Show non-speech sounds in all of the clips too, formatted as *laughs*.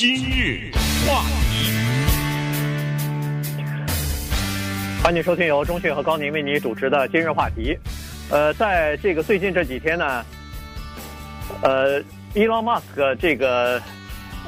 今日话题，欢迎收听由中讯和高宁为你主持的今日话题。呃，在这个最近这几天呢，呃，伊隆马斯克这个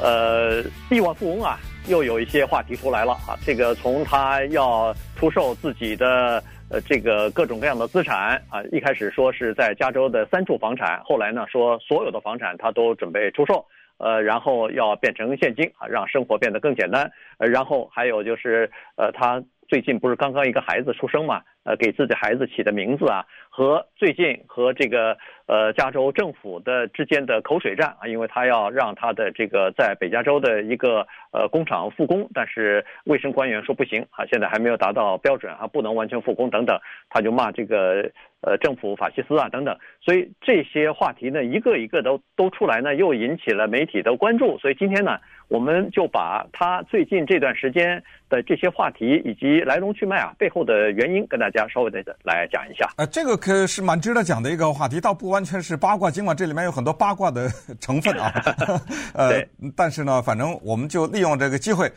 呃亿万富翁啊，又有一些话题出来了啊。这个从他要出售自己的。呃，这个各种各样的资产啊，一开始说是在加州的三处房产，后来呢说所有的房产他都准备出售，呃，然后要变成现金啊，让生活变得更简单，呃，然后还有就是呃他。最近不是刚刚一个孩子出生嘛？呃，给自己孩子起的名字啊，和最近和这个呃加州政府的之间的口水战啊，因为他要让他的这个在北加州的一个呃工厂复工，但是卫生官员说不行啊，现在还没有达到标准啊，不能完全复工等等，他就骂这个呃政府法西斯啊等等，所以这些话题呢，一个一个都都出来呢，又引起了媒体的关注，所以今天呢。我们就把他最近这段时间的这些话题以及来龙去脉啊，背后的原因跟大家稍微的来讲一下。呃，这个可是蛮值得讲的一个话题，倒不完全是八卦，尽管这里面有很多八卦的成分啊。*laughs* 呃，但是呢，反正我们就利用这个机会，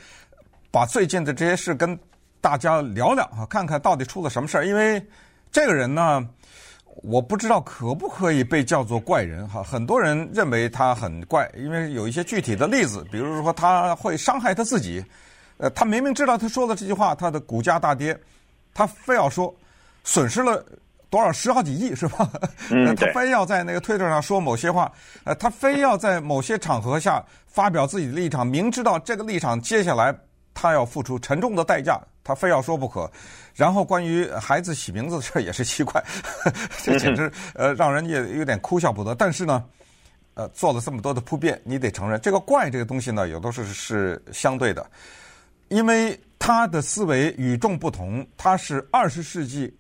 把最近的这些事跟大家聊聊啊，看看到底出了什么事儿。因为这个人呢。我不知道可不可以被叫做怪人哈，很多人认为他很怪，因为有一些具体的例子，比如说他会伤害他自己，呃，他明明知道他说的这句话，他的股价大跌，他非要说损失了多少十好几亿是吧？嗯，*laughs* 他非要在那个推特上说某些话，呃，他非要在某些场合下发表自己的立场，明知道这个立场接下来他要付出沉重的代价。他非要说不可，然后关于孩子起名字的事也是奇怪，*laughs* 这简直呃让人也有点哭笑不得。但是呢，呃做了这么多的铺垫，你得承认这个怪这个东西呢，有的时候是相对的，因为他的思维与众不同，他是二十世纪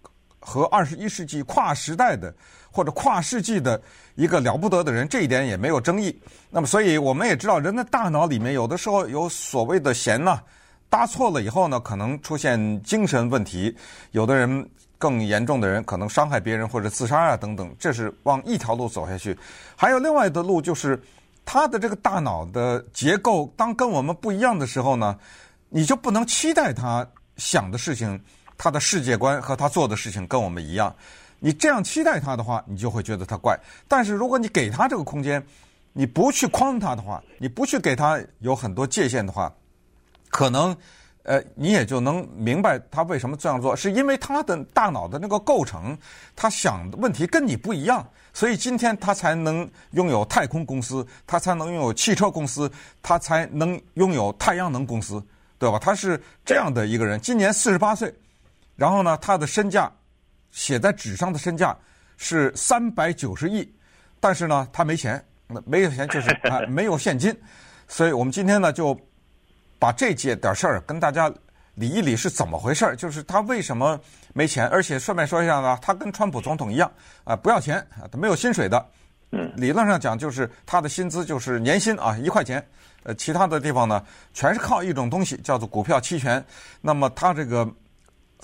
和二十一世纪跨时代的或者跨世纪的一个了不得的人，这一点也没有争议。那么，所以我们也知道，人的大脑里面有的时候有所谓的弦呢。搭错了以后呢，可能出现精神问题，有的人更严重的人可能伤害别人或者自杀啊等等，这是往一条路走下去。还有另外的路，就是他的这个大脑的结构，当跟我们不一样的时候呢，你就不能期待他想的事情，他的世界观和他做的事情跟我们一样。你这样期待他的话，你就会觉得他怪。但是如果你给他这个空间，你不去框他的话，你不去给他有很多界限的话。可能，呃，你也就能明白他为什么这样做，是因为他的大脑的那个构成，他想的问题跟你不一样，所以今天他才能拥有太空公司，他才能拥有汽车公司，他才能拥有太阳能公司，对吧？他是这样的一个人，今年四十八岁，然后呢，他的身价写在纸上的身价是三百九十亿，但是呢，他没钱，没有钱就是 *laughs* 啊，没有现金，所以我们今天呢就。把这件点事儿跟大家理一理是怎么回事儿？就是他为什么没钱？而且顺便说一下呢，他跟川普总统一样啊，不要钱啊，他没有薪水的。嗯，理论上讲就是他的薪资就是年薪啊一块钱。呃，其他的地方呢，全是靠一种东西叫做股票期权。那么他这个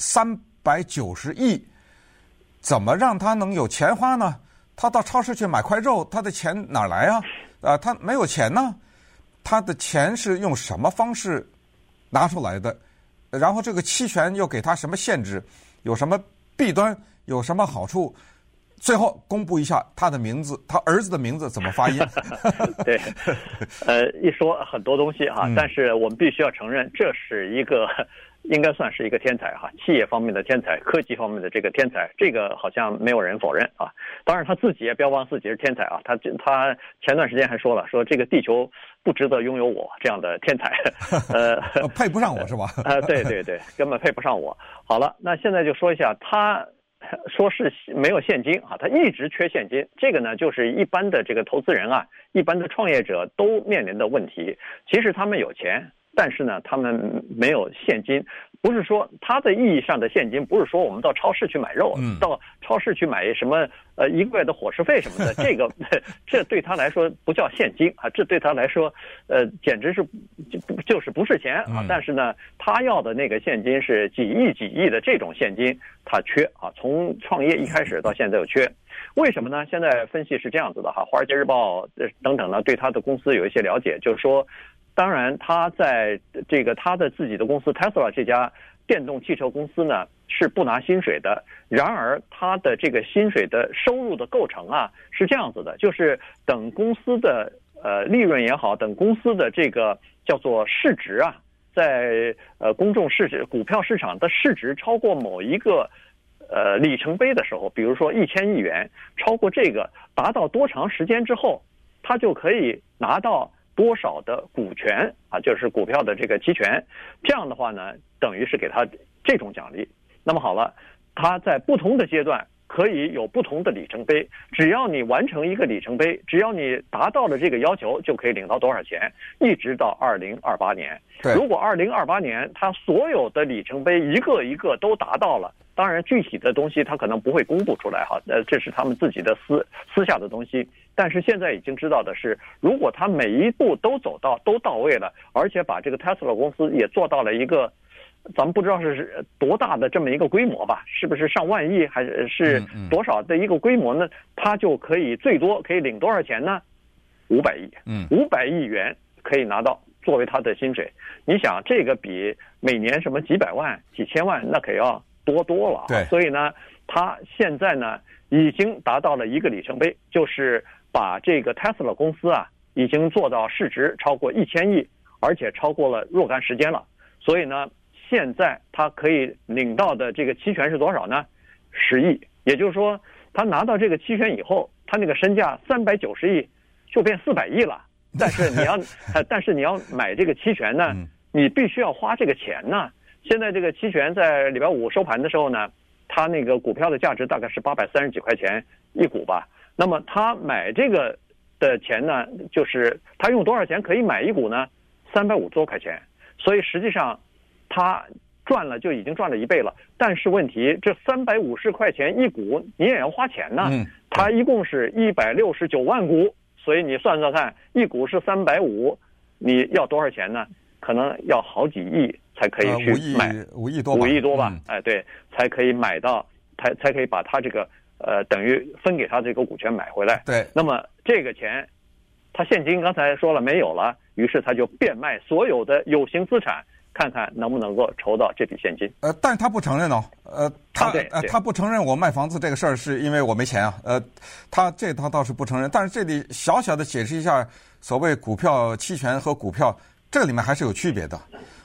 三百九十亿，怎么让他能有钱花呢？他到超市去买块肉，他的钱哪儿来啊？啊，他没有钱呢。他的钱是用什么方式拿出来的？然后这个期权又给他什么限制？有什么弊端？有什么好处？最后公布一下他的名字，他儿子的名字怎么发音？*laughs* 对，呃，一说很多东西哈，但是我们必须要承认，这是一个。应该算是一个天才哈，企业方面的天才，科技方面的这个天才，这个好像没有人否认啊。当然他自己也标榜自己是天才啊，他他前段时间还说了，说这个地球不值得拥有我这样的天才，*laughs* 呃，配不上我是吧？*laughs* 呃，对对对，根本配不上我。好了，那现在就说一下，他说是没有现金啊，他一直缺现金，这个呢就是一般的这个投资人啊，一般的创业者都面临的问题。其实他们有钱。但是呢，他们没有现金，不是说他的意义上的现金，不是说我们到超市去买肉，嗯、到超市去买什么呃一个月的伙食费什么的，*laughs* 这个这对他来说不叫现金啊，这对他来说呃简直是就就是不是钱啊。嗯、但是呢，他要的那个现金是几亿几亿的这种现金，他缺啊。从创业一开始到现在又缺，为什么呢？现在分析是这样子的哈，《华尔街日报》等等呢，对他的公司有一些了解，就是说。当然他在这个他的自己的公司 Tesla 这家电动汽车公司呢是不拿薪水的。然而他的这个薪水的收入的构成啊是这样子的，就是等公司的呃利润也好，等公司的这个叫做市值啊，在呃公众市值股票市场的市值超过某一个呃里程碑的时候，比如说一千亿元，超过这个达到多长时间之后，他就可以拿到。多少的股权啊，就是股票的这个期权，这样的话呢，等于是给他这种奖励。那么好了，他在不同的阶段可以有不同的里程碑，只要你完成一个里程碑，只要你达到了这个要求，就可以领到多少钱，一直到二零二八年。对，如果二零二八年他所有的里程碑一个一个都达到了。当然，具体的东西他可能不会公布出来哈，呃，这是他们自己的私私下的东西。但是现在已经知道的是，如果他每一步都走到都到位了，而且把这个 Tesla 公司也做到了一个，咱们不知道是多大的这么一个规模吧，是不是上万亿还是是多少的一个规模呢？他就可以最多可以领多少钱呢？五百亿，嗯，五百亿元可以拿到作为他的薪水。你想，这个比每年什么几百万、几千万那可要。多多了，对，所以呢，他现在呢已经达到了一个里程碑，就是把这个 Tesla 公司啊已经做到市值超过一千亿，而且超过了若干时间了。所以呢，现在他可以领到的这个期权是多少呢？十亿，也就是说，他拿到这个期权以后，他那个身价三百九十亿就变四百亿了。但是你要，*laughs* 但是你要买这个期权呢，你必须要花这个钱呢。现在这个期权在礼拜五收盘的时候呢，它那个股票的价值大概是八百三十几块钱一股吧。那么他买这个的钱呢，就是他用多少钱可以买一股呢？三百五十多块钱。所以实际上他赚了就已经赚了一倍了。但是问题，这三百五十块钱一股你也要花钱呢。他一共是一百六十九万股，所以你算算看，一股是三百五，你要多少钱呢？可能要好几亿。才可以去买五亿多，五亿多吧？哎，对，才可以买到，才才可以把他这个呃，等于分给他这个股权买回来。对，那么这个钱，他现金刚才说了没有了，于是他就变卖所有的有形资产，看看能不能够筹到这笔现金。呃，但是他不承认哦，呃，他呃他不承认我卖房子这个事儿是因为我没钱啊。呃，他这他倒是不承认，但是这里小小的解释一下，所谓股票期权和股票，这里面还是有区别的。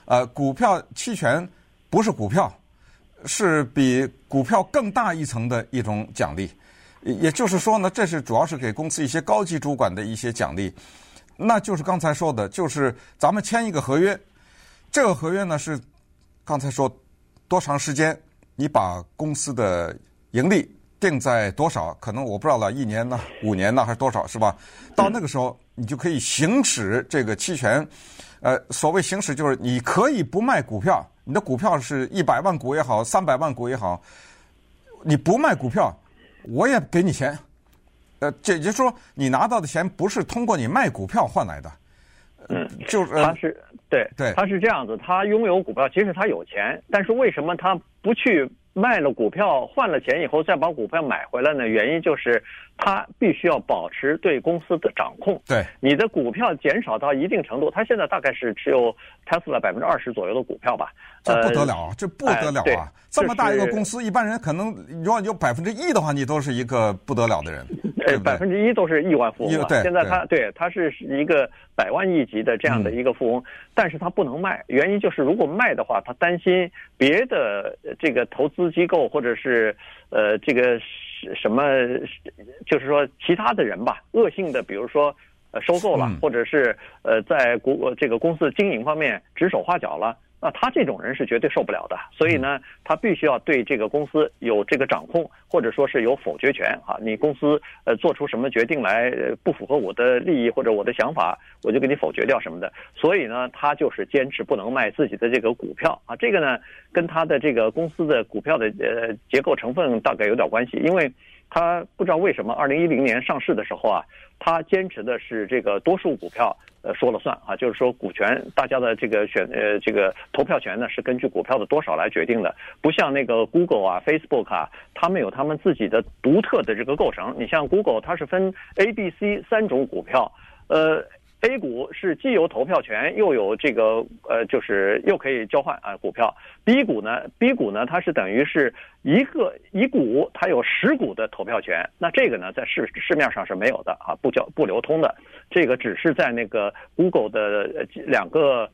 呃，股票期权不是股票，是比股票更大一层的一种奖励。也就是说呢，这是主要是给公司一些高级主管的一些奖励。那就是刚才说的，就是咱们签一个合约，这个合约呢是刚才说多长时间，你把公司的盈利定在多少？可能我不知道了，一年呢、五年呢，还是多少，是吧？到那个时候，你就可以行使这个期权。呃，所谓行使就是你可以不卖股票，你的股票是一百万股也好，三百万股也好，你不卖股票，我也给你钱。呃，这也就是说，你拿到的钱不是通过你卖股票换来的。嗯，就是他是对对，他是这样子，他拥有股票，其实他有钱，但是为什么他不去卖了股票换了钱以后再把股票买回来呢？原因就是。他必须要保持对公司的掌控。对，你的股票减少到一定程度，他现在大概是持有 Tesla 百分之二十左右的股票吧。这不得了啊！这不得了啊！这么大一个公司，一般人可能如果有百分之一的话，你都是一个不得了的人。对，百分之一都是亿万富翁。对，现在他对他是一个百万亿级的这样的一个富翁，但是他不能卖，原因就是如果卖的话，他担心别的这个投资机构或者是呃这个。什么？就是说，其他的人吧，恶性的，比如说，呃，收购了，或者是呃，在国这个公司经营方面指手画脚了，那他这种人是绝对受不了的。所以呢，他必须要对这个公司有这个掌控，或者说是有否决权啊。你公司呃做出什么决定来不符合我的利益或者我的想法，我就给你否决掉什么的。所以呢，他就是坚持不能卖自己的这个股票啊。这个呢，跟他的这个公司的股票的呃结构成分大概有点关系，因为。他不知道为什么，二零一零年上市的时候啊，他坚持的是这个多数股票呃说了算啊，就是说股权大家的这个选呃这个投票权呢是根据股票的多少来决定的，不像那个 Google 啊、Facebook 啊，他们有他们自己的独特的这个构成。你像 Google，它是分 A、B、C 三种股票，呃 A 股是既有投票权，又有这个呃，就是又可以交换啊股票。B 股呢，B 股呢，它是等于是一个一股，它有十股的投票权。那这个呢，在市市面上是没有的啊，不交不流通的。这个只是在那个 Google 的两个。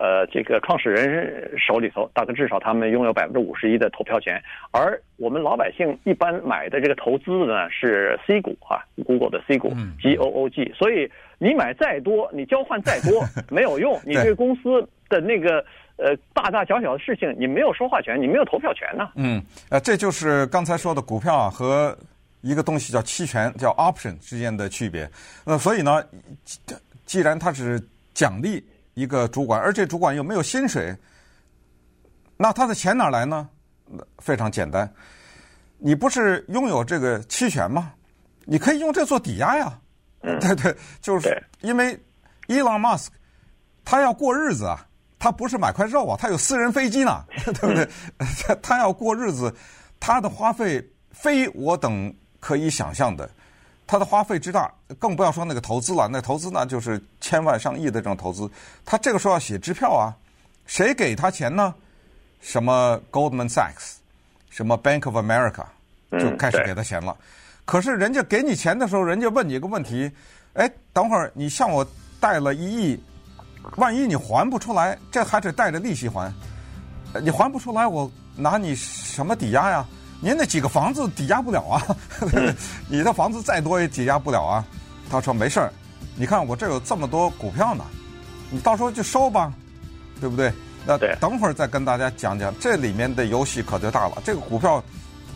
呃，这个创始人手里头，大概至少他们拥有百分之五十一的投票权，而我们老百姓一般买的这个投资的呢是 C 股啊，Google 的 C 股，G O O G，所以你买再多，你交换再多 *laughs* 没有用，你对公司的那个呃大大小小的事情，你没有说话权，你没有投票权呢。嗯，呃，这就是刚才说的股票啊和一个东西叫期权叫 option 之间的区别。那所以呢，既然它是奖励。一个主管，而且主管又没有薪水，那他的钱哪来呢？非常简单，你不是拥有这个期权吗？你可以用这做抵押呀。*laughs* 对对，就是因为伊朗马斯克他要过日子啊，他不是买块肉啊，他有私人飞机呢，*laughs* 对不对？他他要过日子，他的花费非我等可以想象的。他的花费之大，更不要说那个投资了。那投资呢，就是千万上亿的这种投资。他这个时候要写支票啊，谁给他钱呢？什么 Goldman Sachs，什么 Bank of America，就开始给他钱了。嗯、可是人家给你钱的时候，人家问你一个问题：哎，等会儿你向我贷了一亿，万一你还不出来，这还得带着利息还。你还不出来，我拿你什么抵押呀？您那几个房子抵押不了啊，*laughs* 你的房子再多也抵押不了啊。他说没事儿，你看我这有这么多股票呢，你到时候就收吧，对不对？那等会儿再跟大家讲讲这里面的游戏可就大了。这个股票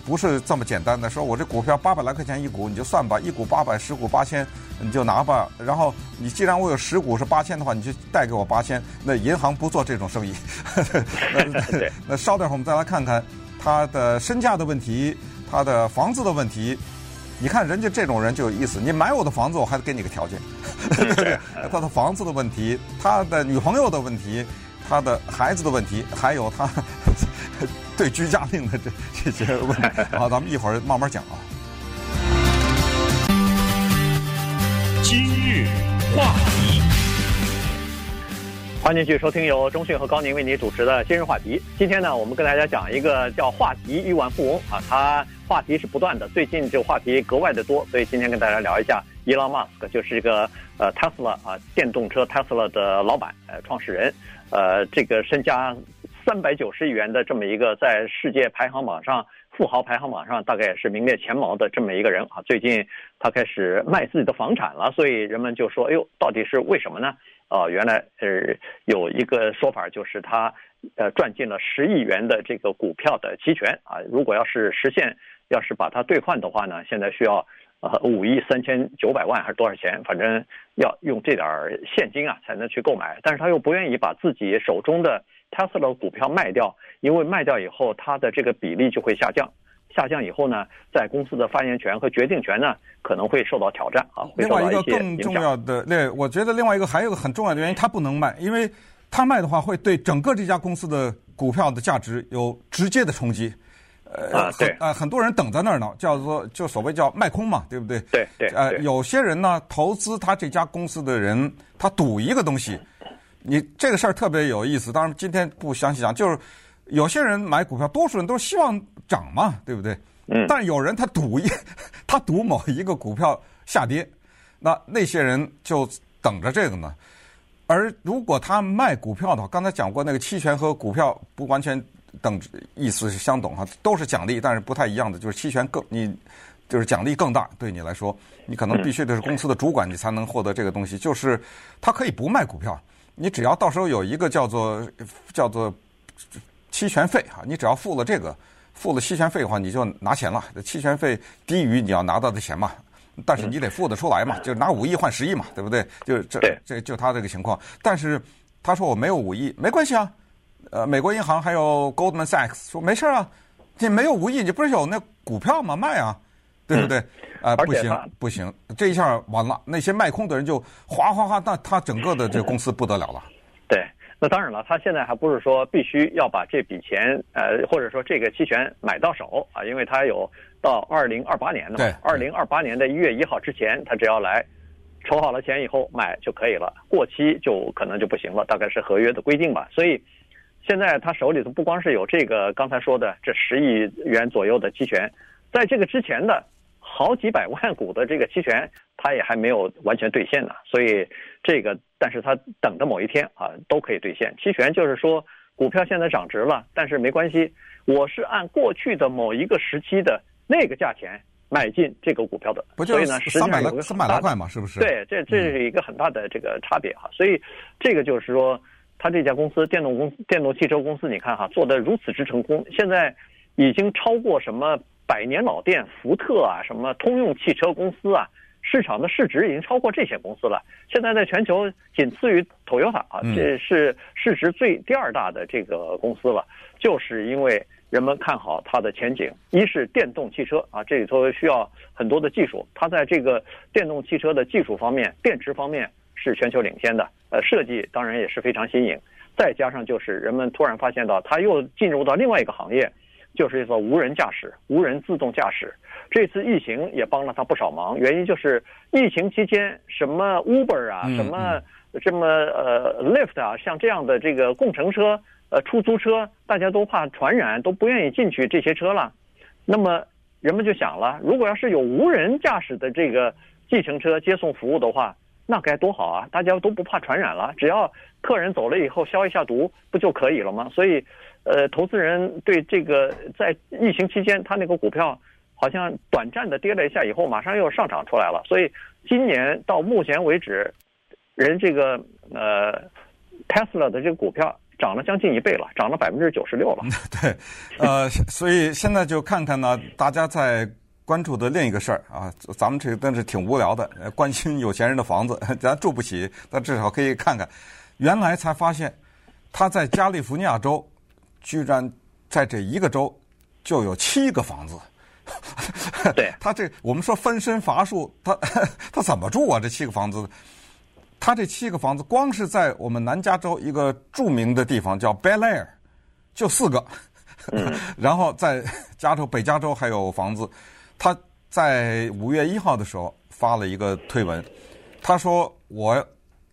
不是这么简单的，说我这股票八百来块钱一股，你就算吧，一股八百，十股八千，你就拿吧。然后你既然我有十股是八千的话，你就贷给我八千。那银行不做这种生意。*laughs* 那，那稍等会儿我们再来看看。他的身价的问题，他的房子的问题，你看人家这种人就有意思。你买我的房子，我还得给你个条件。*laughs* *laughs* 他的房子的问题，他的女朋友的问题，他的孩子的问题，还有他 *laughs* 对居家令的这这些问题。好，咱们一会儿慢慢讲啊。今日话题。欢迎继续收听由中讯和高宁为你主持的今日话题。今天呢，我们跟大家讲一个叫话题亿万富翁啊，他话题是不断的，最近这个话题格外的多，所以今天跟大家聊一下伊隆马斯克，就是一个呃特斯拉啊电动车特斯拉的老板呃创始人，呃这个身家三百九十亿元的这么一个在世界排行榜上富豪排行榜上大概也是名列前茅的这么一个人啊，最近他开始卖自己的房产了，所以人们就说，哎呦，到底是为什么呢？哦，原来呃有一个说法，就是他呃赚进了十亿元的这个股票的期权啊。如果要是实现，要是把它兑换的话呢，现在需要呃五亿三千九百万还是多少钱？反正要用这点现金啊才能去购买。但是他又不愿意把自己手中的 Tesla 股票卖掉，因为卖掉以后他的这个比例就会下降。下降以后呢，在公司的发言权和决定权呢，可能会受到挑战啊。另外一个更重要的，那我觉得另外一个还有个很重要的原因，它不能卖，因为它卖的话会对整个这家公司的股票的价值有直接的冲击。呃，啊，对，呃，很多人等在那儿呢，叫做就所谓叫卖空嘛，对不对？对对。呃，有些人呢，投资他这家公司的人，他赌一个东西，你这个事儿特别有意思。当然，今天不详细讲，就是。有些人买股票，多数人都希望涨嘛，对不对？嗯。但有人他赌一，*laughs* 他赌某一个股票下跌，那那些人就等着这个呢。而如果他卖股票的话，刚才讲过那个期权和股票不完全等意思是相等哈，都是奖励，但是不太一样的，就是期权更你就是奖励更大，对你来说，你可能必须得是公司的主管，你才能获得这个东西。就是他可以不卖股票，你只要到时候有一个叫做叫做。期权费哈，你只要付了这个，付了期权费的话，你就拿钱了。期权费低于你要拿到的钱嘛，但是你得付得出来嘛，就拿五亿换十亿嘛，对不对？就这这就他这个情况。但是他说我没有五亿，没关系啊。呃，美国银行还有 Goldman Sachs 说没事啊，你没有五亿，你不是有那股票吗？卖啊，对不对？啊，不行不行，这一下完了，那些卖空的人就哗哗哗，那他整个的这个公司不得了了。对。那当然了，他现在还不是说必须要把这笔钱，呃，或者说这个期权买到手啊，因为他有到二零二八年的，嘛，二零二八年的一月一号之前，他只要来筹好了钱以后买就可以了，过期就可能就不行了，大概是合约的规定吧。所以现在他手里头不光是有这个刚才说的这十亿元左右的期权，在这个之前的好几百万股的这个期权，它也还没有完全兑现呢。所以这个，但是它等着某一天啊，都可以兑现。期权就是说，股票现在涨值了，但是没关系，我是按过去的某一个时期的那个价钱。买进这个股票的，不就是三百来三百来块嘛？是不是？对，这这是一个很大的这个差别哈。所以这个就是说，他这家公司电动公司电动汽车公司，你看哈，做得如此之成功，现在已经超过什么百年老店福特啊，什么通用汽车公司啊，市场的市值已经超过这些公司了。现在在全球仅次于 Toyota 啊，这是市值最第二大的这个公司了，就是因为。人们看好它的前景，一是电动汽车啊，这里头需要很多的技术，它在这个电动汽车的技术方面、电池方面是全球领先的，呃，设计当然也是非常新颖。再加上就是人们突然发现到，它又进入到另外一个行业，就是一个无人驾驶、无人自动驾驶。这次疫情也帮了他不少忙，原因就是疫情期间什么 Uber 啊，什么这么呃 Lyft 啊，像这样的这个共乘车。呃，出租车大家都怕传染，都不愿意进去这些车了。那么人们就想了，如果要是有无人驾驶的这个计程车接送服务的话，那该多好啊！大家都不怕传染了，只要客人走了以后消一下毒，不就可以了吗？所以，呃，投资人对这个在疫情期间，他那个股票好像短暂的跌了一下以后，马上又上涨出来了。所以今年到目前为止，人这个呃 Tesla 的这个股票。涨了将近一倍了，涨了百分之九十六了。对，呃，所以现在就看看呢，大家在关注的另一个事儿啊，咱们这个真是挺无聊的，关心有钱人的房子，咱住不起，但至少可以看看。原来才发现，他在加利福尼亚州，居然在这一个州就有七个房子。对，*laughs* 他这我们说分身乏术，他他怎么住啊？这七个房子？他这七个房子，光是在我们南加州一个著名的地方叫 Bel Air，就四个。*laughs* 然后在加州北加州还有房子。他在五月一号的时候发了一个推文，他说：“我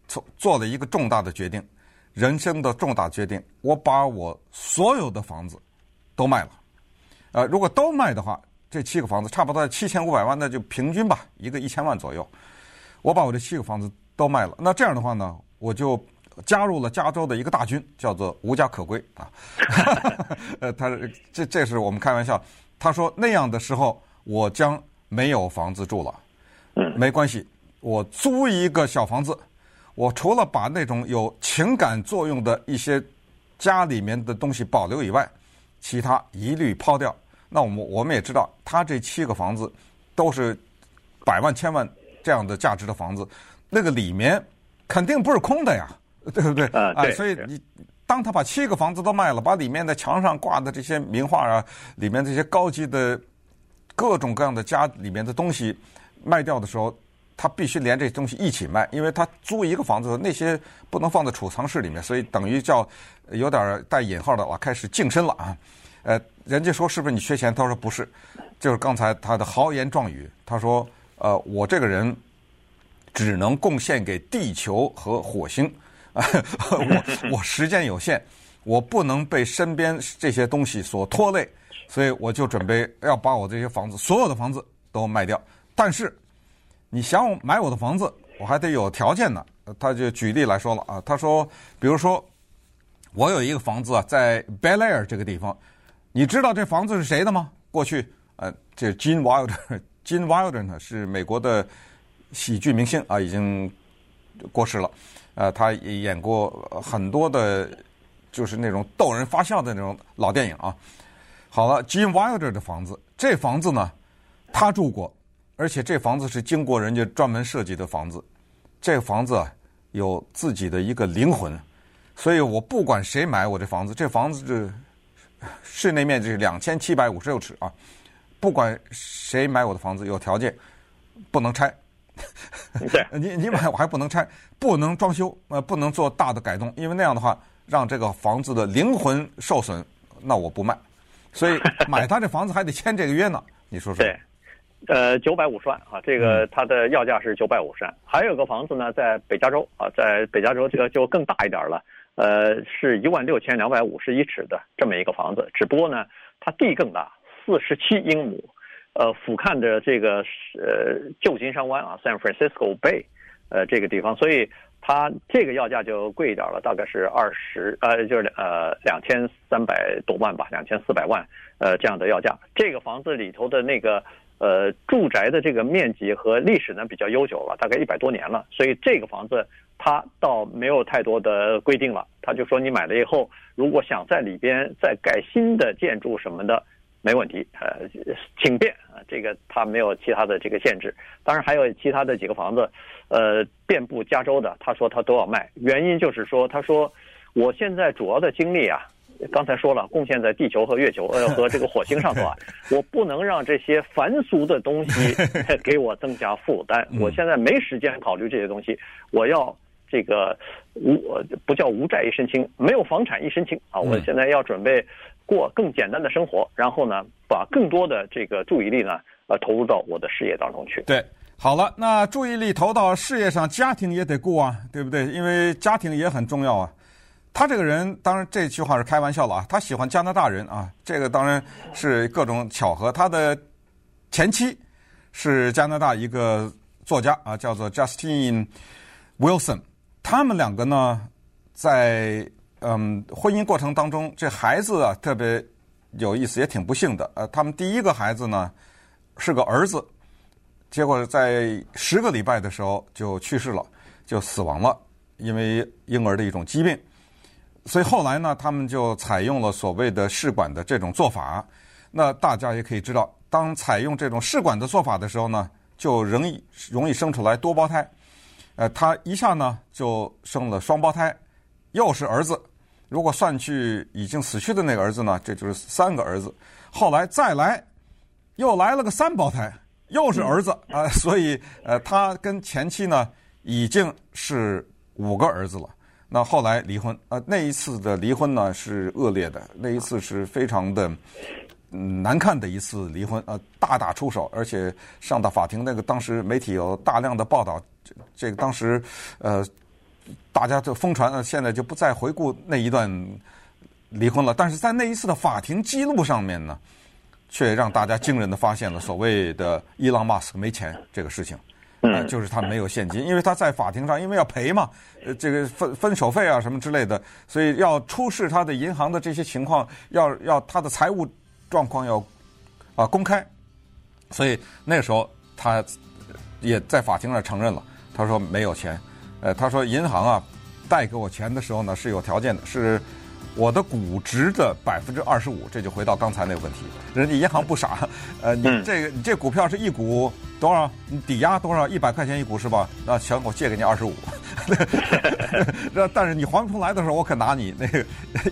做做了一个重大的决定，人生的重大决定，我把我所有的房子都卖了。呃，如果都卖的话，这七个房子差不多七千五百万，那就平均吧，一个一千万左右。我把我这七个房子。”都卖了，那这样的话呢，我就加入了加州的一个大军，叫做无家可归啊。*laughs* 呃，他这这是我们开玩笑。他说那样的时候，我将没有房子住了。没关系，我租一个小房子。我除了把那种有情感作用的一些家里面的东西保留以外，其他一律抛掉。那我们我们也知道，他这七个房子都是百万千万这样的价值的房子。那个里面肯定不是空的呀，*laughs* 对不对？啊，对。所以你当他把七个房子都卖了，把里面的墙上挂的这些名画啊，里面这些高级的各种各样的家里面的东西卖掉的时候，他必须连这东西一起卖，因为他租一个房子，那些不能放在储藏室里面，所以等于叫有点带引号的啊，开始净身了啊。呃，人家说是不是你缺钱？他说不是，就是刚才他的豪言壮语，他说呃，我这个人。只能贡献给地球和火星，*laughs* 我我时间有限，我不能被身边这些东西所拖累，所以我就准备要把我这些房子，所有的房子都卖掉。但是你想买我的房子，我还得有条件呢。他就举例来说了啊，他说，比如说我有一个房子啊，在 Bel Air 这个地方，你知道这房子是谁的吗？过去呃，这 Gene Wilder，Gene *laughs* Wilder 呢是美国的。喜剧明星啊，已经过世了。呃，他演过很多的，就是那种逗人发笑的那种老电影啊。好了，Gene Wilder 的房子，这房子呢，他住过，而且这房子是经过人家专门设计的房子。这房子啊，有自己的一个灵魂，所以我不管谁买我这房子，这房子这室内面积是两千七百五十六尺啊。不管谁买我的房子，有条件不能拆。*laughs* 对，你你买我还不能拆，不能装修，呃，不能做大的改动，因为那样的话让这个房子的灵魂受损，那我不卖。所以买他这房子还得签这个约呢，你说说？对，呃，九百五十万啊，这个它的要价是九百五十万。还有个房子呢，在北加州啊，在北加州这个就更大一点了，呃，是一万六千两百五十一尺的这么一个房子，只不过呢，它地更大，四十七英亩，呃，俯瞰着这个呃旧金山湾啊，San Francisco Bay，呃这个地方，所以它这个要价就贵一点了，大概是二十呃就是呃两千三百多万吧，两千四百万呃这样的要价。这个房子里头的那个。呃，住宅的这个面积和历史呢比较悠久了，大概一百多年了，所以这个房子它倒没有太多的规定了。他就说你买了以后，如果想在里边再盖新的建筑什么的，没问题，呃，请便啊，这个他没有其他的这个限制。当然还有其他的几个房子，呃，遍布加州的，他说他都要卖，原因就是说，他说我现在主要的精力啊。刚才说了，贡献在地球和月球呃 *laughs* 和这个火星上头啊，*laughs* 我不能让这些凡俗的东西 *laughs* 给我增加负担。我现在没时间考虑这些东西，我要这个无不叫无债一身轻，没有房产一身轻啊！我现在要准备过更简单的生活，然后呢，把更多的这个注意力呢呃投入到我的事业当中去。对，好了，那注意力投到事业上，家庭也得顾啊，对不对？因为家庭也很重要啊。他这个人，当然这句话是开玩笑了啊。他喜欢加拿大人啊，这个当然是各种巧合。他的前妻是加拿大一个作家啊，叫做 Justin Wilson。他们两个呢，在嗯婚姻过程当中，这孩子啊特别有意思，也挺不幸的。呃，他们第一个孩子呢是个儿子，结果在十个礼拜的时候就去世了，就死亡了，因为婴儿的一种疾病。所以后来呢，他们就采用了所谓的试管的这种做法。那大家也可以知道，当采用这种试管的做法的时候呢，就容易容易生出来多胞胎。呃，他一下呢就生了双胞胎，又是儿子。如果算去已经死去的那个儿子呢，这就是三个儿子。后来再来，又来了个三胞胎，又是儿子啊。所以呃，他跟前妻呢已经是五个儿子了。那后来离婚，呃，那一次的离婚呢是恶劣的，那一次是非常的难看的一次离婚，呃，大打出手，而且上到法庭，那个当时媒体有大量的报道，这个当时呃大家就疯传，呃，现在就不再回顾那一段离婚了。但是在那一次的法庭记录上面呢，却让大家惊人的发现了所谓的伊朗马斯克没钱这个事情。呃，就是他没有现金，因为他在法庭上，因为要赔嘛，呃，这个分分手费啊什么之类的，所以要出示他的银行的这些情况，要要他的财务状况要啊公开，所以那个时候他也在法庭上承认了，他说没有钱，呃，他说银行啊贷给我钱的时候呢是有条件的，是。我的股值的百分之二十五，这就回到刚才那个问题。人家银行不傻，呃，你这个你这股票是一股多少？你抵押多少？一百块钱一股是吧？那行，我借给你二十五。*laughs* 那但是你还不出来的时候，我可拿你那个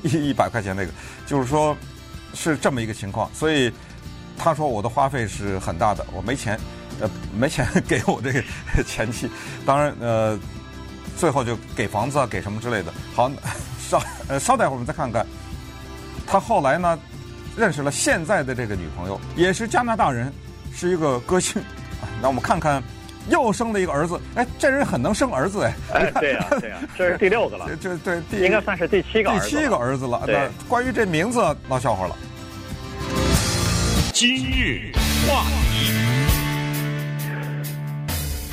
一 *laughs* 一百块钱那个。就是说，是这么一个情况。所以他说我的花费是很大的，我没钱，呃，没钱给我这个前妻。当然，呃，最后就给房子啊，给什么之类的。好。稍呃，稍待会儿我们再看看，他后来呢，认识了现在的这个女朋友，也是加拿大人，是一个歌星。那我们看看，又生了一个儿子。哎，这人很能生儿子哎。哎，对呀、啊，对呀、啊，这是第六个了。*laughs* 这这，第应该算是第七个。第七个儿子了。那关于这名字闹笑话了。今日话题，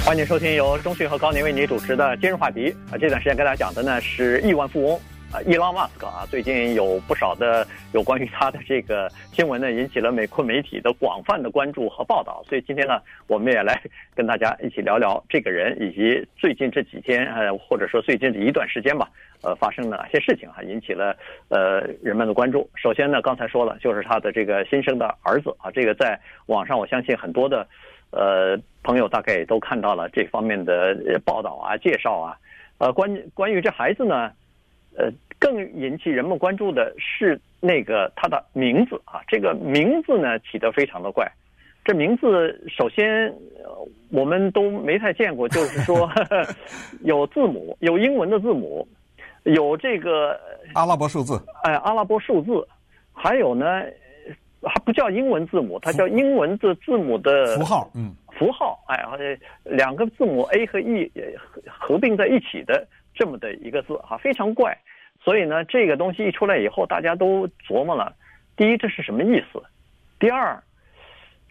欢迎收听由中讯和高宁为你主持的今日话题。啊，这段时间跟大家讲的呢是亿万富翁。啊，伊朗马斯克啊，最近有不少的有关于他的这个新闻呢，引起了美国媒体的广泛的关注和报道。所以今天呢，我们也来跟大家一起聊聊这个人，以及最近这几天呃，或者说最近这一段时间吧，呃，发生了哪些事情啊，引起了呃人们的关注。首先呢，刚才说了，就是他的这个新生的儿子啊，这个在网上我相信很多的呃朋友大概也都看到了这方面的报道啊、介绍啊。呃，关关于这孩子呢。呃，更引起人们关注的是那个他的名字啊，这个名字呢起得非常的怪。这名字首先我们都没太见过，就是说 *laughs* 有字母，有英文的字母，有这个阿拉伯数字，哎，阿拉伯数字，还有呢，还不叫英文字母，它叫英文字字母的符号，嗯，符号，哎，两个字母 A 和 E 合并在一起的这么的一个字啊，非常怪。所以呢，这个东西一出来以后，大家都琢磨了：第一，这是什么意思？第二，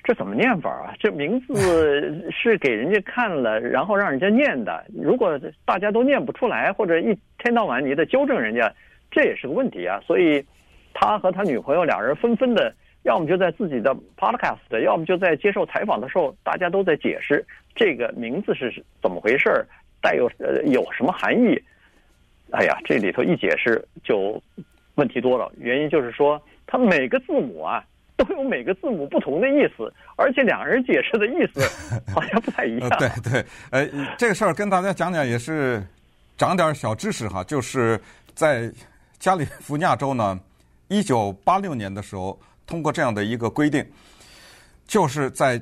这怎么念法啊？这名字 *laughs* 是给人家看了，然后让人家念的。如果大家都念不出来，或者一天到晚你得纠正人家，这也是个问题啊。所以，他和他女朋友俩人纷纷的。要么就在自己的 podcast，要么就在接受采访的时候，大家都在解释这个名字是怎么回事，带有呃有什么含义。哎呀，这里头一解释就问题多了。原因就是说，它每个字母啊都有每个字母不同的意思，而且两人解释的意思 *laughs* 好像不太一样。对对，呃，这个事儿跟大家讲讲也是长点小知识哈，就是在加利福尼亚州呢，一九八六年的时候。通过这样的一个规定，就是在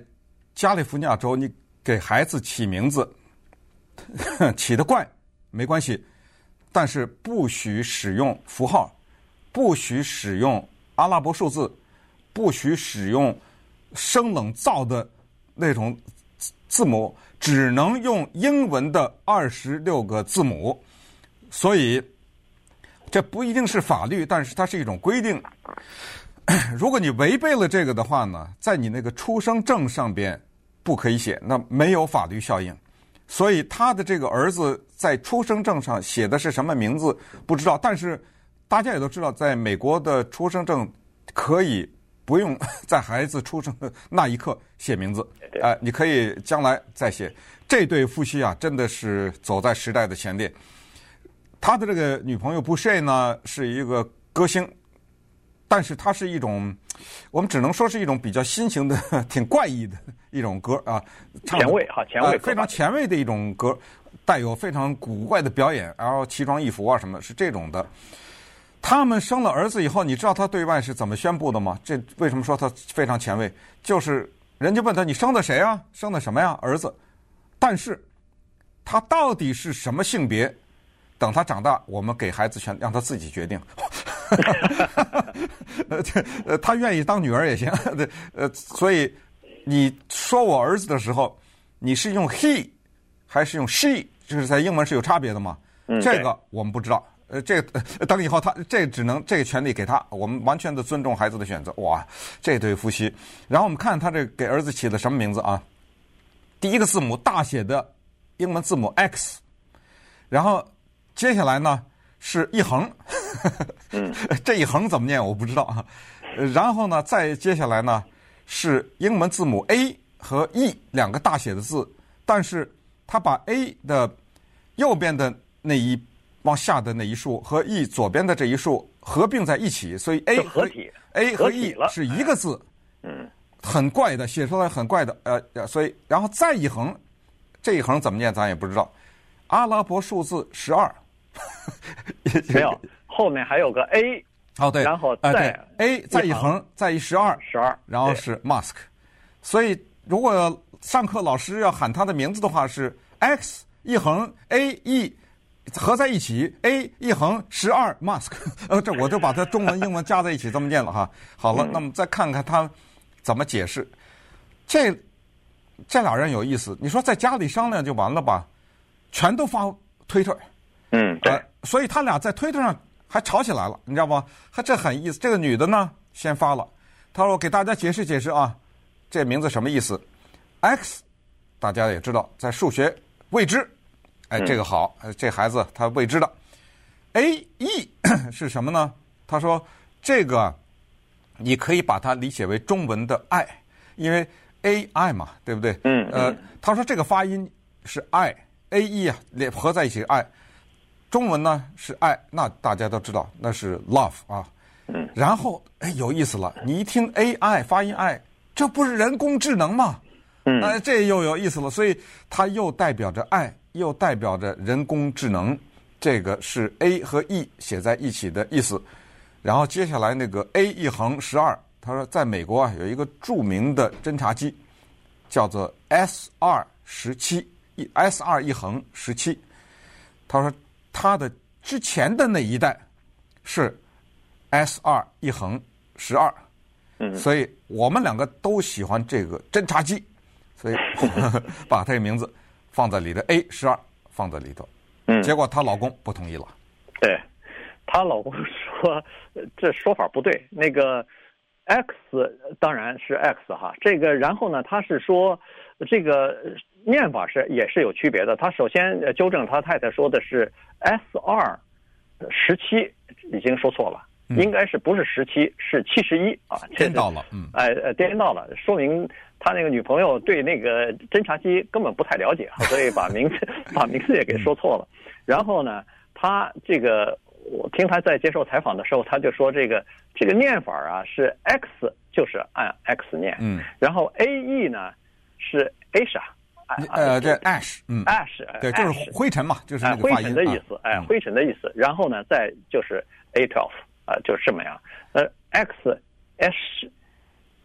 加利福尼亚州，你给孩子起名字 *laughs* 起得怪没关系，但是不许使用符号，不许使用阿拉伯数字，不许使用生冷造的那种字母，只能用英文的二十六个字母。所以这不一定是法律，但是它是一种规定。*coughs* 如果你违背了这个的话呢，在你那个出生证上边不可以写，那没有法律效应。所以他的这个儿子在出生证上写的是什么名字不知道，但是大家也都知道，在美国的出生证可以不用在孩子出生的那一刻写名字，哎，你可以将来再写。这对夫妻啊，真的是走在时代的前列。他的这个女朋友布什呢，是一个歌星。但是她是一种，我们只能说是一种比较新型的、*laughs* 挺怪异的一种歌啊，前卫哈，前卫、呃，非常前卫的一种歌，带有非常古怪的表演，然后奇装异服啊，什么是这种的。他们生了儿子以后，你知道他对外是怎么宣布的吗？这为什么说他非常前卫？就是人家问他，你生的谁啊？生的什么呀？儿子。但是他到底是什么性别？等他长大，我们给孩子权，让他自己决定。呃，*laughs* 呃，他愿意当女儿也行。对，呃，所以你说我儿子的时候，你是用 he 还是用 she？就是在英文是有差别的嘛？嗯，这个我们不知道。呃，这个等以后他这只能这个权利给他，我们完全的尊重孩子的选择。哇，这对夫妻。然后我们看他这给儿子起的什么名字啊？第一个字母大写的英文字母 X，然后接下来呢是一横。嗯，*laughs* 这一横怎么念我不知道啊。然后呢，再接下来呢是英文字母 A 和 E 两个大写的字，但是他把 A 的右边的那一往下的那一竖和 E 左边的这一竖合并在一起，所以 A 和 A 和 E 是一个字。嗯，很怪的，写出来很怪的。呃，所以然后再一横，这一横怎么念咱也不知道。阿拉伯数字十二，*laughs* 没有。后面还有个 A，哦对，然后再、A 再一横再一十二，十二，然后是 Mask，所以如果上课老师要喊他的名字的话是 X 一横 A E 合在一起 A 一横十二 Mask *laughs* 呃这我就把它中文英文加在一起这么念了哈。好了，嗯、那么再看看他怎么解释，这这俩人有意思，你说在家里商量就完了吧？全都发推特，嗯对、呃，所以他俩在推特上。还吵起来了，你知道吗？还这很意思。这个女的呢，先发了，她说：“我给大家解释解释啊，这名字什么意思？X，大家也知道，在数学未知，哎，这个好，这孩子他未知的。A E *coughs* 是什么呢？他说这个你可以把它理解为中文的爱，因为 A I 嘛，对不对？嗯。呃，他说这个发音是爱，A E 啊，连合在一起爱。中文呢是爱，那大家都知道那是 love 啊。嗯。然后哎，有意思了，你一听 AI 发音 i，，这不是人工智能吗？嗯。哎，这又有意思了，所以它又代表着爱，又代表着人工智能。这个是 A 和 E 写在一起的意思。然后接下来那个 A 一横十二，他说在美国啊有一个著名的侦察机，叫做 S 二十七一 S 二一横十七，他说。它的之前的那一代是 S 二一横十二，嗯，所以我们两个都喜欢这个侦察机，所以 *laughs* 把他的名字放在里头，A 十二放在里头。嗯，结果她老公不同意了。对，她老公说这说法不对，那个 X 当然是 X 哈，这个然后呢，他是说这个念法是也是有区别的。他首先纠正他太太说的是 S 二十七，已经说错了。应该是不是十七，是七十一啊？颠倒了，嗯，哎呃，颠倒了，说明他那个女朋友对那个侦察机根本不太了解，*laughs* 所以把名字把名字也给说错了。然后呢，他这个我听他在接受采访的时候，他就说这个这个念法啊是 X 就是按 X 念，嗯，然后 A E 呢是 Asia，呃，这 Ash，嗯，Ash，对，就是灰尘嘛，就是那个灰尘的意思，哎，灰尘的意思。然后呢，再就是 A twelve。啊，就是这么样。呃，X S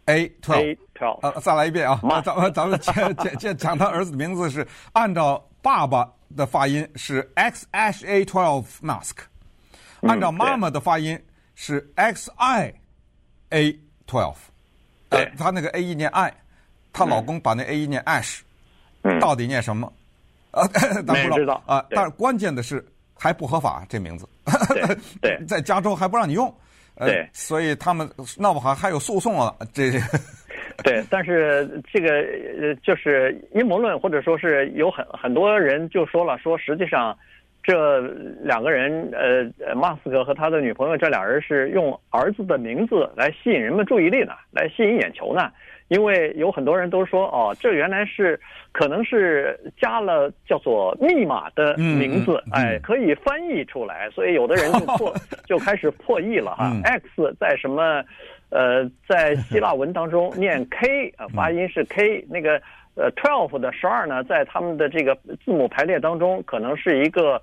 A twelve。呃，再来一遍啊。*laughs* 咱们咱们讲讲讲讲他儿子的名字是按照爸爸的发音是 xsha twelve mask，按照妈妈的发音是 X I A twelve。呃，他那个 A 一念 I，她老公把那 A 一念 Ash，到底念什么？啊，*laughs* 咱不知道啊。但是关键的是。还不合法，这名字，对，*laughs* 对在加州还不让你用，对，呃、所以他们闹不好还有诉讼啊，*laughs* 这这。对，但是这个呃，就是阴谋论，或者说是有很很多人就说了，说实际上这两个人，呃，马斯克和他的女朋友这俩人是用儿子的名字来吸引人们注意力呢，来吸引眼球呢。因为有很多人都说，哦，这原来是可能是加了叫做密码的名字，哎，可以翻译出来，所以有的人就破 *laughs* 就开始破译了哈。嗯、X 在什么？呃，在希腊文当中念 K 啊，发音是 K，那个呃 twelve 的十二呢，在他们的这个字母排列当中可能是一个。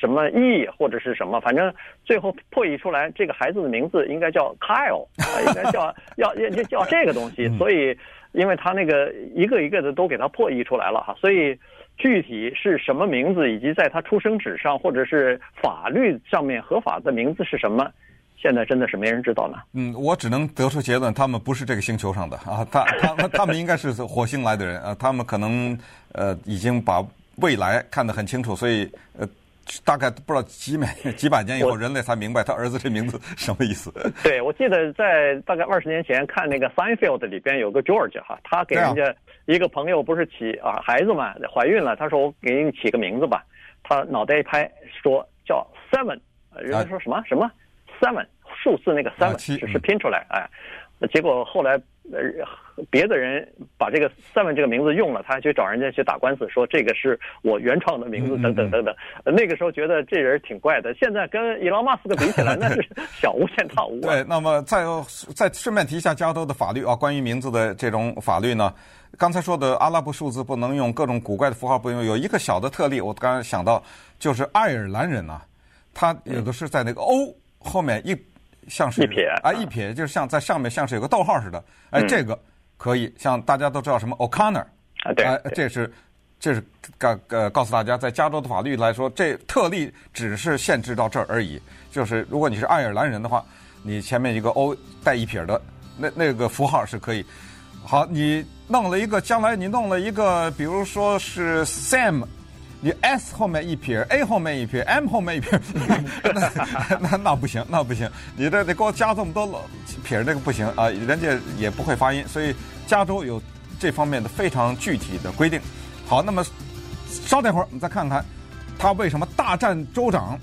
什么 E 或者是什么，反正最后破译出来，这个孩子的名字应该叫 Kyle *laughs* 啊，应该叫要要叫这个东西。所以，因为他那个一个一个的都给他破译出来了哈，所以具体是什么名字，以及在他出生纸上或者是法律上面合法的名字是什么，现在真的是没人知道呢。嗯，我只能得出结论，他们不是这个星球上的啊，他 *laughs* 他们他们应该是火星来的人啊，他们可能呃已经把未来看得很清楚，所以呃。大概不知道几百 *laughs* 几百年以后，人类才明白他儿子这名字什么意思。对，我记得在大概二十年前看那个《Seinfeld》里边有个 George 哈，他给人家一个朋友不是起啊孩子嘛，怀孕了，他说我给你起个名字吧，他脑袋一拍说叫 Seven，人家说什么什么 Seven 数字那个 Seven 只是拼出来哎，结果后来。呃，别的人把这个 Seven 这个名字用了，他还去找人家去打官司，说这个是我原创的名字，等等等等。那个时候觉得这人挺怪的，现在跟伊隆马斯克比起来，那是 *laughs* 小巫见大巫。对，那么再再顺便提一下加州的法律啊，关于名字的这种法律呢，刚才说的阿拉伯数字不能用，各种古怪的符号不能用，有一个小的特例，我刚才想到就是爱尔兰人呐、啊，他有的是在那个 O 后面一。像是一撇啊，一撇就是像在上面像是有个逗号似的，哎，这个可以。像大家都知道什么 O'Connor 啊，对，这是这是告呃告诉大家，在加州的法律来说，这特例只是限制到这儿而已。就是如果你是爱尔兰人的话，你前面一个 O 带一撇的那那个符号是可以。好，你弄了一个，将来你弄了一个，比如说是 Sam。你 S 后面一撇，A 后面一撇，M 后面一撇，*laughs* 那那那不行，那不行，你这得给我加这么多撇，这个不行啊，人家也不会发音，所以加州有这方面的非常具体的规定。好，那么稍等会儿，我们再看看他为什么大战州长，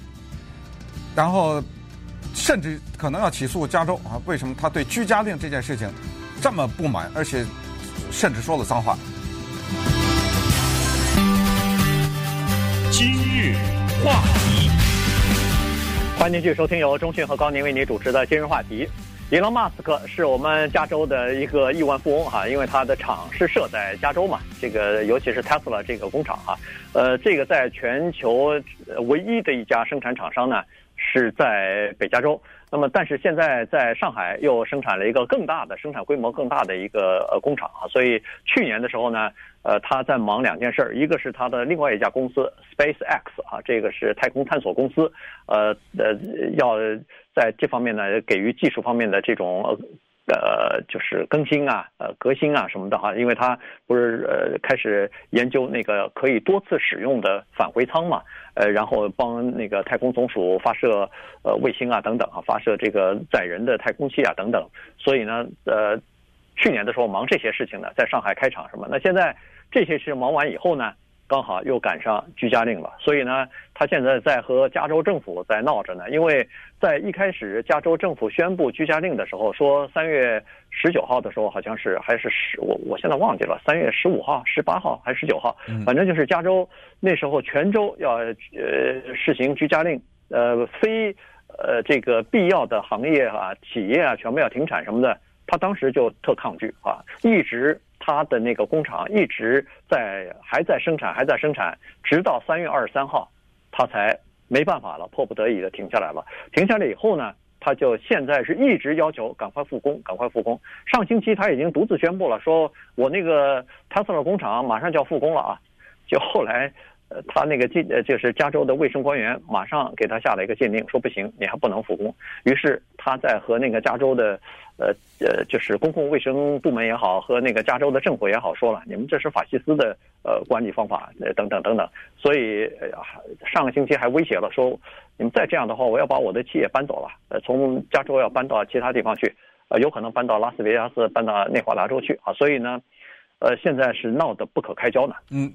然后甚至可能要起诉加州啊？为什么他对居家令这件事情这么不满，而且甚至说了脏话？今日话题，欢迎继续收听由中讯和高宁为你主持的今日话题。伊隆马斯克是我们加州的一个亿万富翁哈，因为他的厂是设在加州嘛，这个尤其是 Tesla 这个工厂哈，呃，这个在全球唯一的一家生产厂商呢是在北加州。那么，但是现在在上海又生产了一个更大的生产规模更大的一个呃工厂啊，所以去年的时候呢，呃，他在忙两件事儿，一个是他的另外一家公司 SpaceX 啊，这个是太空探索公司，呃呃，要在这方面呢给予技术方面的这种呃，就是更新啊，呃，革新啊什么的哈，因为他不是呃开始研究那个可以多次使用的返回舱嘛，呃，然后帮那个太空总署发射呃卫星啊等等啊，发射这个载人的太空器啊等等，所以呢，呃，去年的时候忙这些事情呢，在上海开厂什么，那现在这些事忙完以后呢，刚好又赶上居家令了，所以呢，他现在在和加州政府在闹着呢。因为在一开始加州政府宣布居家令的时候，说三月十九号的时候，好像是还是十，我我现在忘记了，三月十五号、十八号还是十九号，反正就是加州那时候全州要呃实行居家令，呃，非呃这个必要的行业啊、企业啊，全部要停产什么的，他当时就特抗拒啊，一直。他的那个工厂一直在还在生产，还在生产，直到三月二十三号，他才没办法了，迫不得已的停下来了。停下来以后呢，他就现在是一直要求赶快复工，赶快复工。上星期他已经独自宣布了，说我那个 Tesla 工厂马上就要复工了啊。就后来，他那个禁呃就是加州的卫生官员马上给他下了一个禁令，说不行，你还不能复工。于是他在和那个加州的。呃呃，就是公共卫生部门也好，和那个加州的政府也好，说了，你们这是法西斯的呃管理方法，呃等等等等，所以呃上个星期还威胁了，说你们再这样的话，我要把我的企业搬走了，呃，从加州要搬到其他地方去，呃，有可能搬到拉斯维加斯，搬到内华达州去啊，所以呢，呃，现在是闹得不可开交呢。嗯，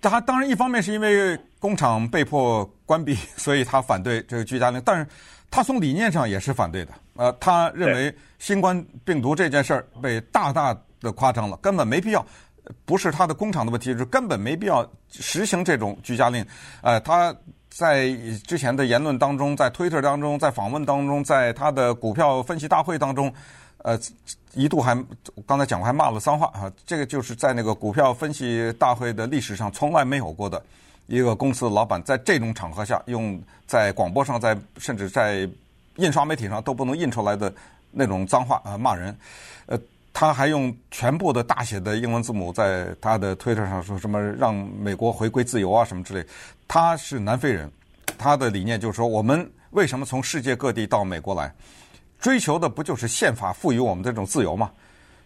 他当然一方面是因为工厂被迫关闭，*laughs* 所以他反对这个居家令，但是。他从理念上也是反对的，呃，他认为新冠病毒这件事儿被大大的夸张了，根本没必要，不是他的工厂的问题，是根本没必要实行这种居家令。呃，他在之前的言论当中，在推特当中，在访问当中，在他的股票分析大会当中，呃，一度还刚才讲过还骂了脏话啊，这个就是在那个股票分析大会的历史上从来没有过的。一个公司的老板在这种场合下用在广播上，在甚至在印刷媒体上都不能印出来的那种脏话啊骂人，呃，他还用全部的大写的英文字母在他的推特上说什么让美国回归自由啊什么之类。他是南非人，他的理念就是说，我们为什么从世界各地到美国来，追求的不就是宪法赋予我们这种自由吗？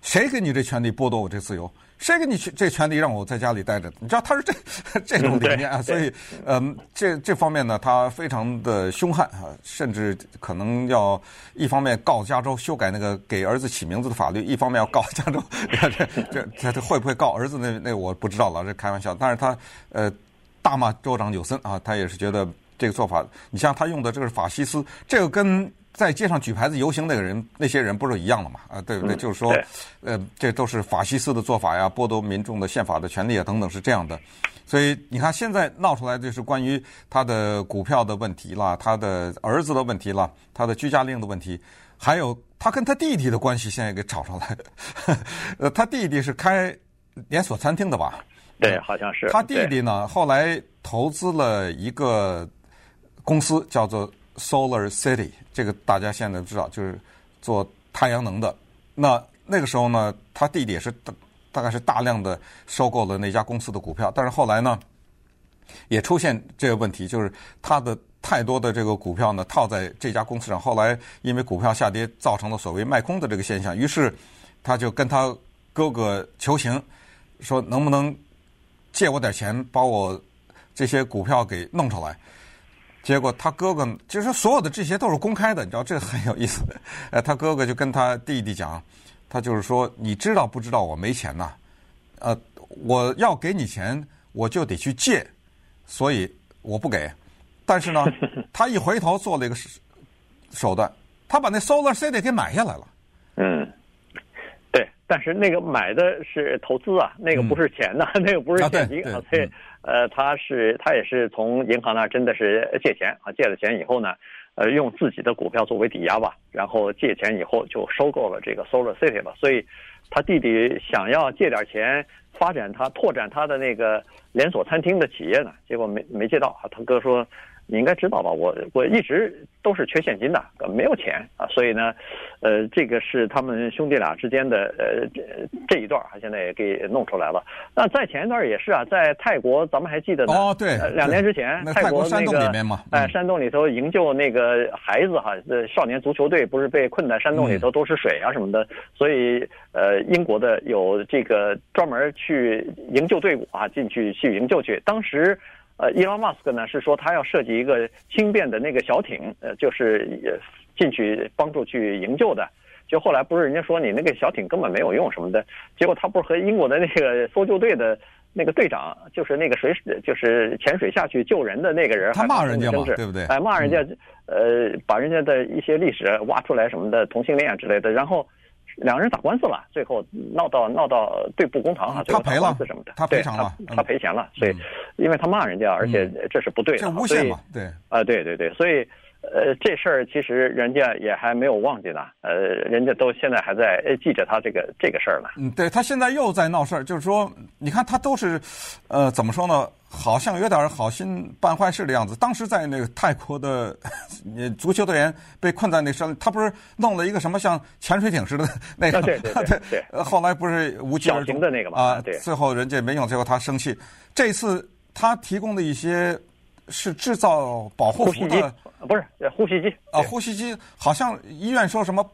谁给你这权利剥夺我这自由？谁给你去这权利让我在家里待着？你知道他是这 *laughs* 这种理念啊，所以，嗯，这这方面呢，他非常的凶悍啊，甚至可能要一方面告加州修改那个给儿子起名字的法律，一方面要告加州，这这这会不会告儿子那那我不知道了，这开玩笑。但是他呃大骂州长纽森啊，他也是觉得这个做法，你像他用的这个是法西斯，这个跟。在街上举牌子游行那个人，那些人不是一样的嘛？啊，对不对？就是说，呃，这都是法西斯的做法呀，剥夺民众的宪法的权利啊，等等，是这样的。所以你看，现在闹出来就是关于他的股票的问题啦，他的儿子的问题啦，他的居家令的问题，还有他跟他弟弟的关系，现在给炒上来。呃，他弟弟是开连锁餐厅的吧？对，好像是。他弟弟呢，后来投资了一个公司，叫做。Solar City，这个大家现在都知道，就是做太阳能的。那那个时候呢，他弟弟也是大大概是大量的收购了那家公司的股票，但是后来呢，也出现这个问题，就是他的太多的这个股票呢套在这家公司上，后来因为股票下跌，造成了所谓卖空的这个现象，于是他就跟他哥哥求情，说能不能借我点钱，把我这些股票给弄出来。结果他哥哥就是所有的这些都是公开的，你知道这个很有意思。呃，他哥哥就跟他弟弟讲，他就是说，你知道不知道我没钱呐？呃，我要给你钱，我就得去借，所以我不给。但是呢，*laughs* 他一回头做了一个手段，他把那 Solar City 给买下来了。但是那个买的是投资啊，那个不是钱呐，嗯、*laughs* 那个不是现金啊，所以。呃，他是他也是从银行那真的是借钱啊，借了钱以后呢，呃，用自己的股票作为抵押吧，然后借钱以后就收购了这个 Solar City 吧。所以，他弟弟想要借点钱发展他拓展他的那个连锁餐厅的企业呢，结果没没借到啊。他哥说，你应该知道吧？我我一直都是缺现金的，没有钱啊，所以呢，呃，这个是他们兄弟俩之间的呃这这一段啊，现在也给弄出来了。那在前一段也是啊，在泰国，咱们还记得呢？哦，对，两年之前，泰国那个哎，山洞里头营救那个孩子哈，少年足球队不是被困在山洞里头，都是水啊什么的，所以呃，英国的有这个专门去营救队伍啊，进去去营救去，当时。呃，伊隆马斯克呢是说他要设计一个轻便的那个小艇，呃，就是进去帮助去营救的。就后来不是人家说你那个小艇根本没有用什么的，结果他不是和英国的那个搜救队的那个队长，就是那个水就是潜水下去救人的那个人，他骂人家嘛，对不对？哎，骂人家，呃，把人家的一些历史挖出来什么的，同性恋之类的，然后。两个人打官司了，最后闹到闹到对簿公堂啊，他赔了什么的，他赔偿了，他赔钱了，所以因为他骂人家，而且这是不对的，这诬陷嘛，对，啊，对对对，所以呃，这事儿其实人家也还没有忘记呢，呃，人家都现在还在记着他这个这个事儿呢。嗯，对他现在又在闹事儿，就是说，你看他都是，呃，怎么说呢？好像有点好心办坏事的样子。当时在那个泰国的足球队员被困在那山，他不是弄了一个什么像潜水艇似的那个？对对对对。*laughs* 后来不是无疾而终的那个嘛？啊，对。最后人家没用，最后他生气。这次他提供的一些是制造保护服的，不是呼吸机啊，呼吸机好像医院说什么。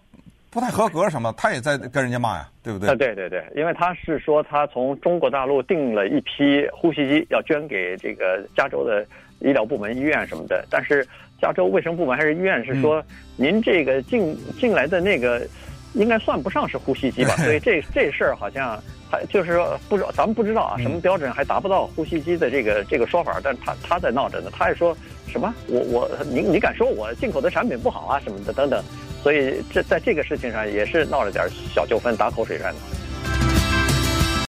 不太合格什么，他也在跟人家骂呀，对不对？啊，对对对，因为他是说他从中国大陆订了一批呼吸机，要捐给这个加州的医疗部门、医院什么的。但是加州卫生部门还是医院是说，您这个进进来的那个应该算不上是呼吸机吧？*laughs* 所以这这事儿好像还就是说不知道，咱们不知道啊，什么标准还达不到呼吸机的这个这个说法。但他他在闹着呢，他还说什么我我你你敢说我进口的产品不好啊什么的等等。所以这在这个事情上也是闹了点小纠纷，打口水战的。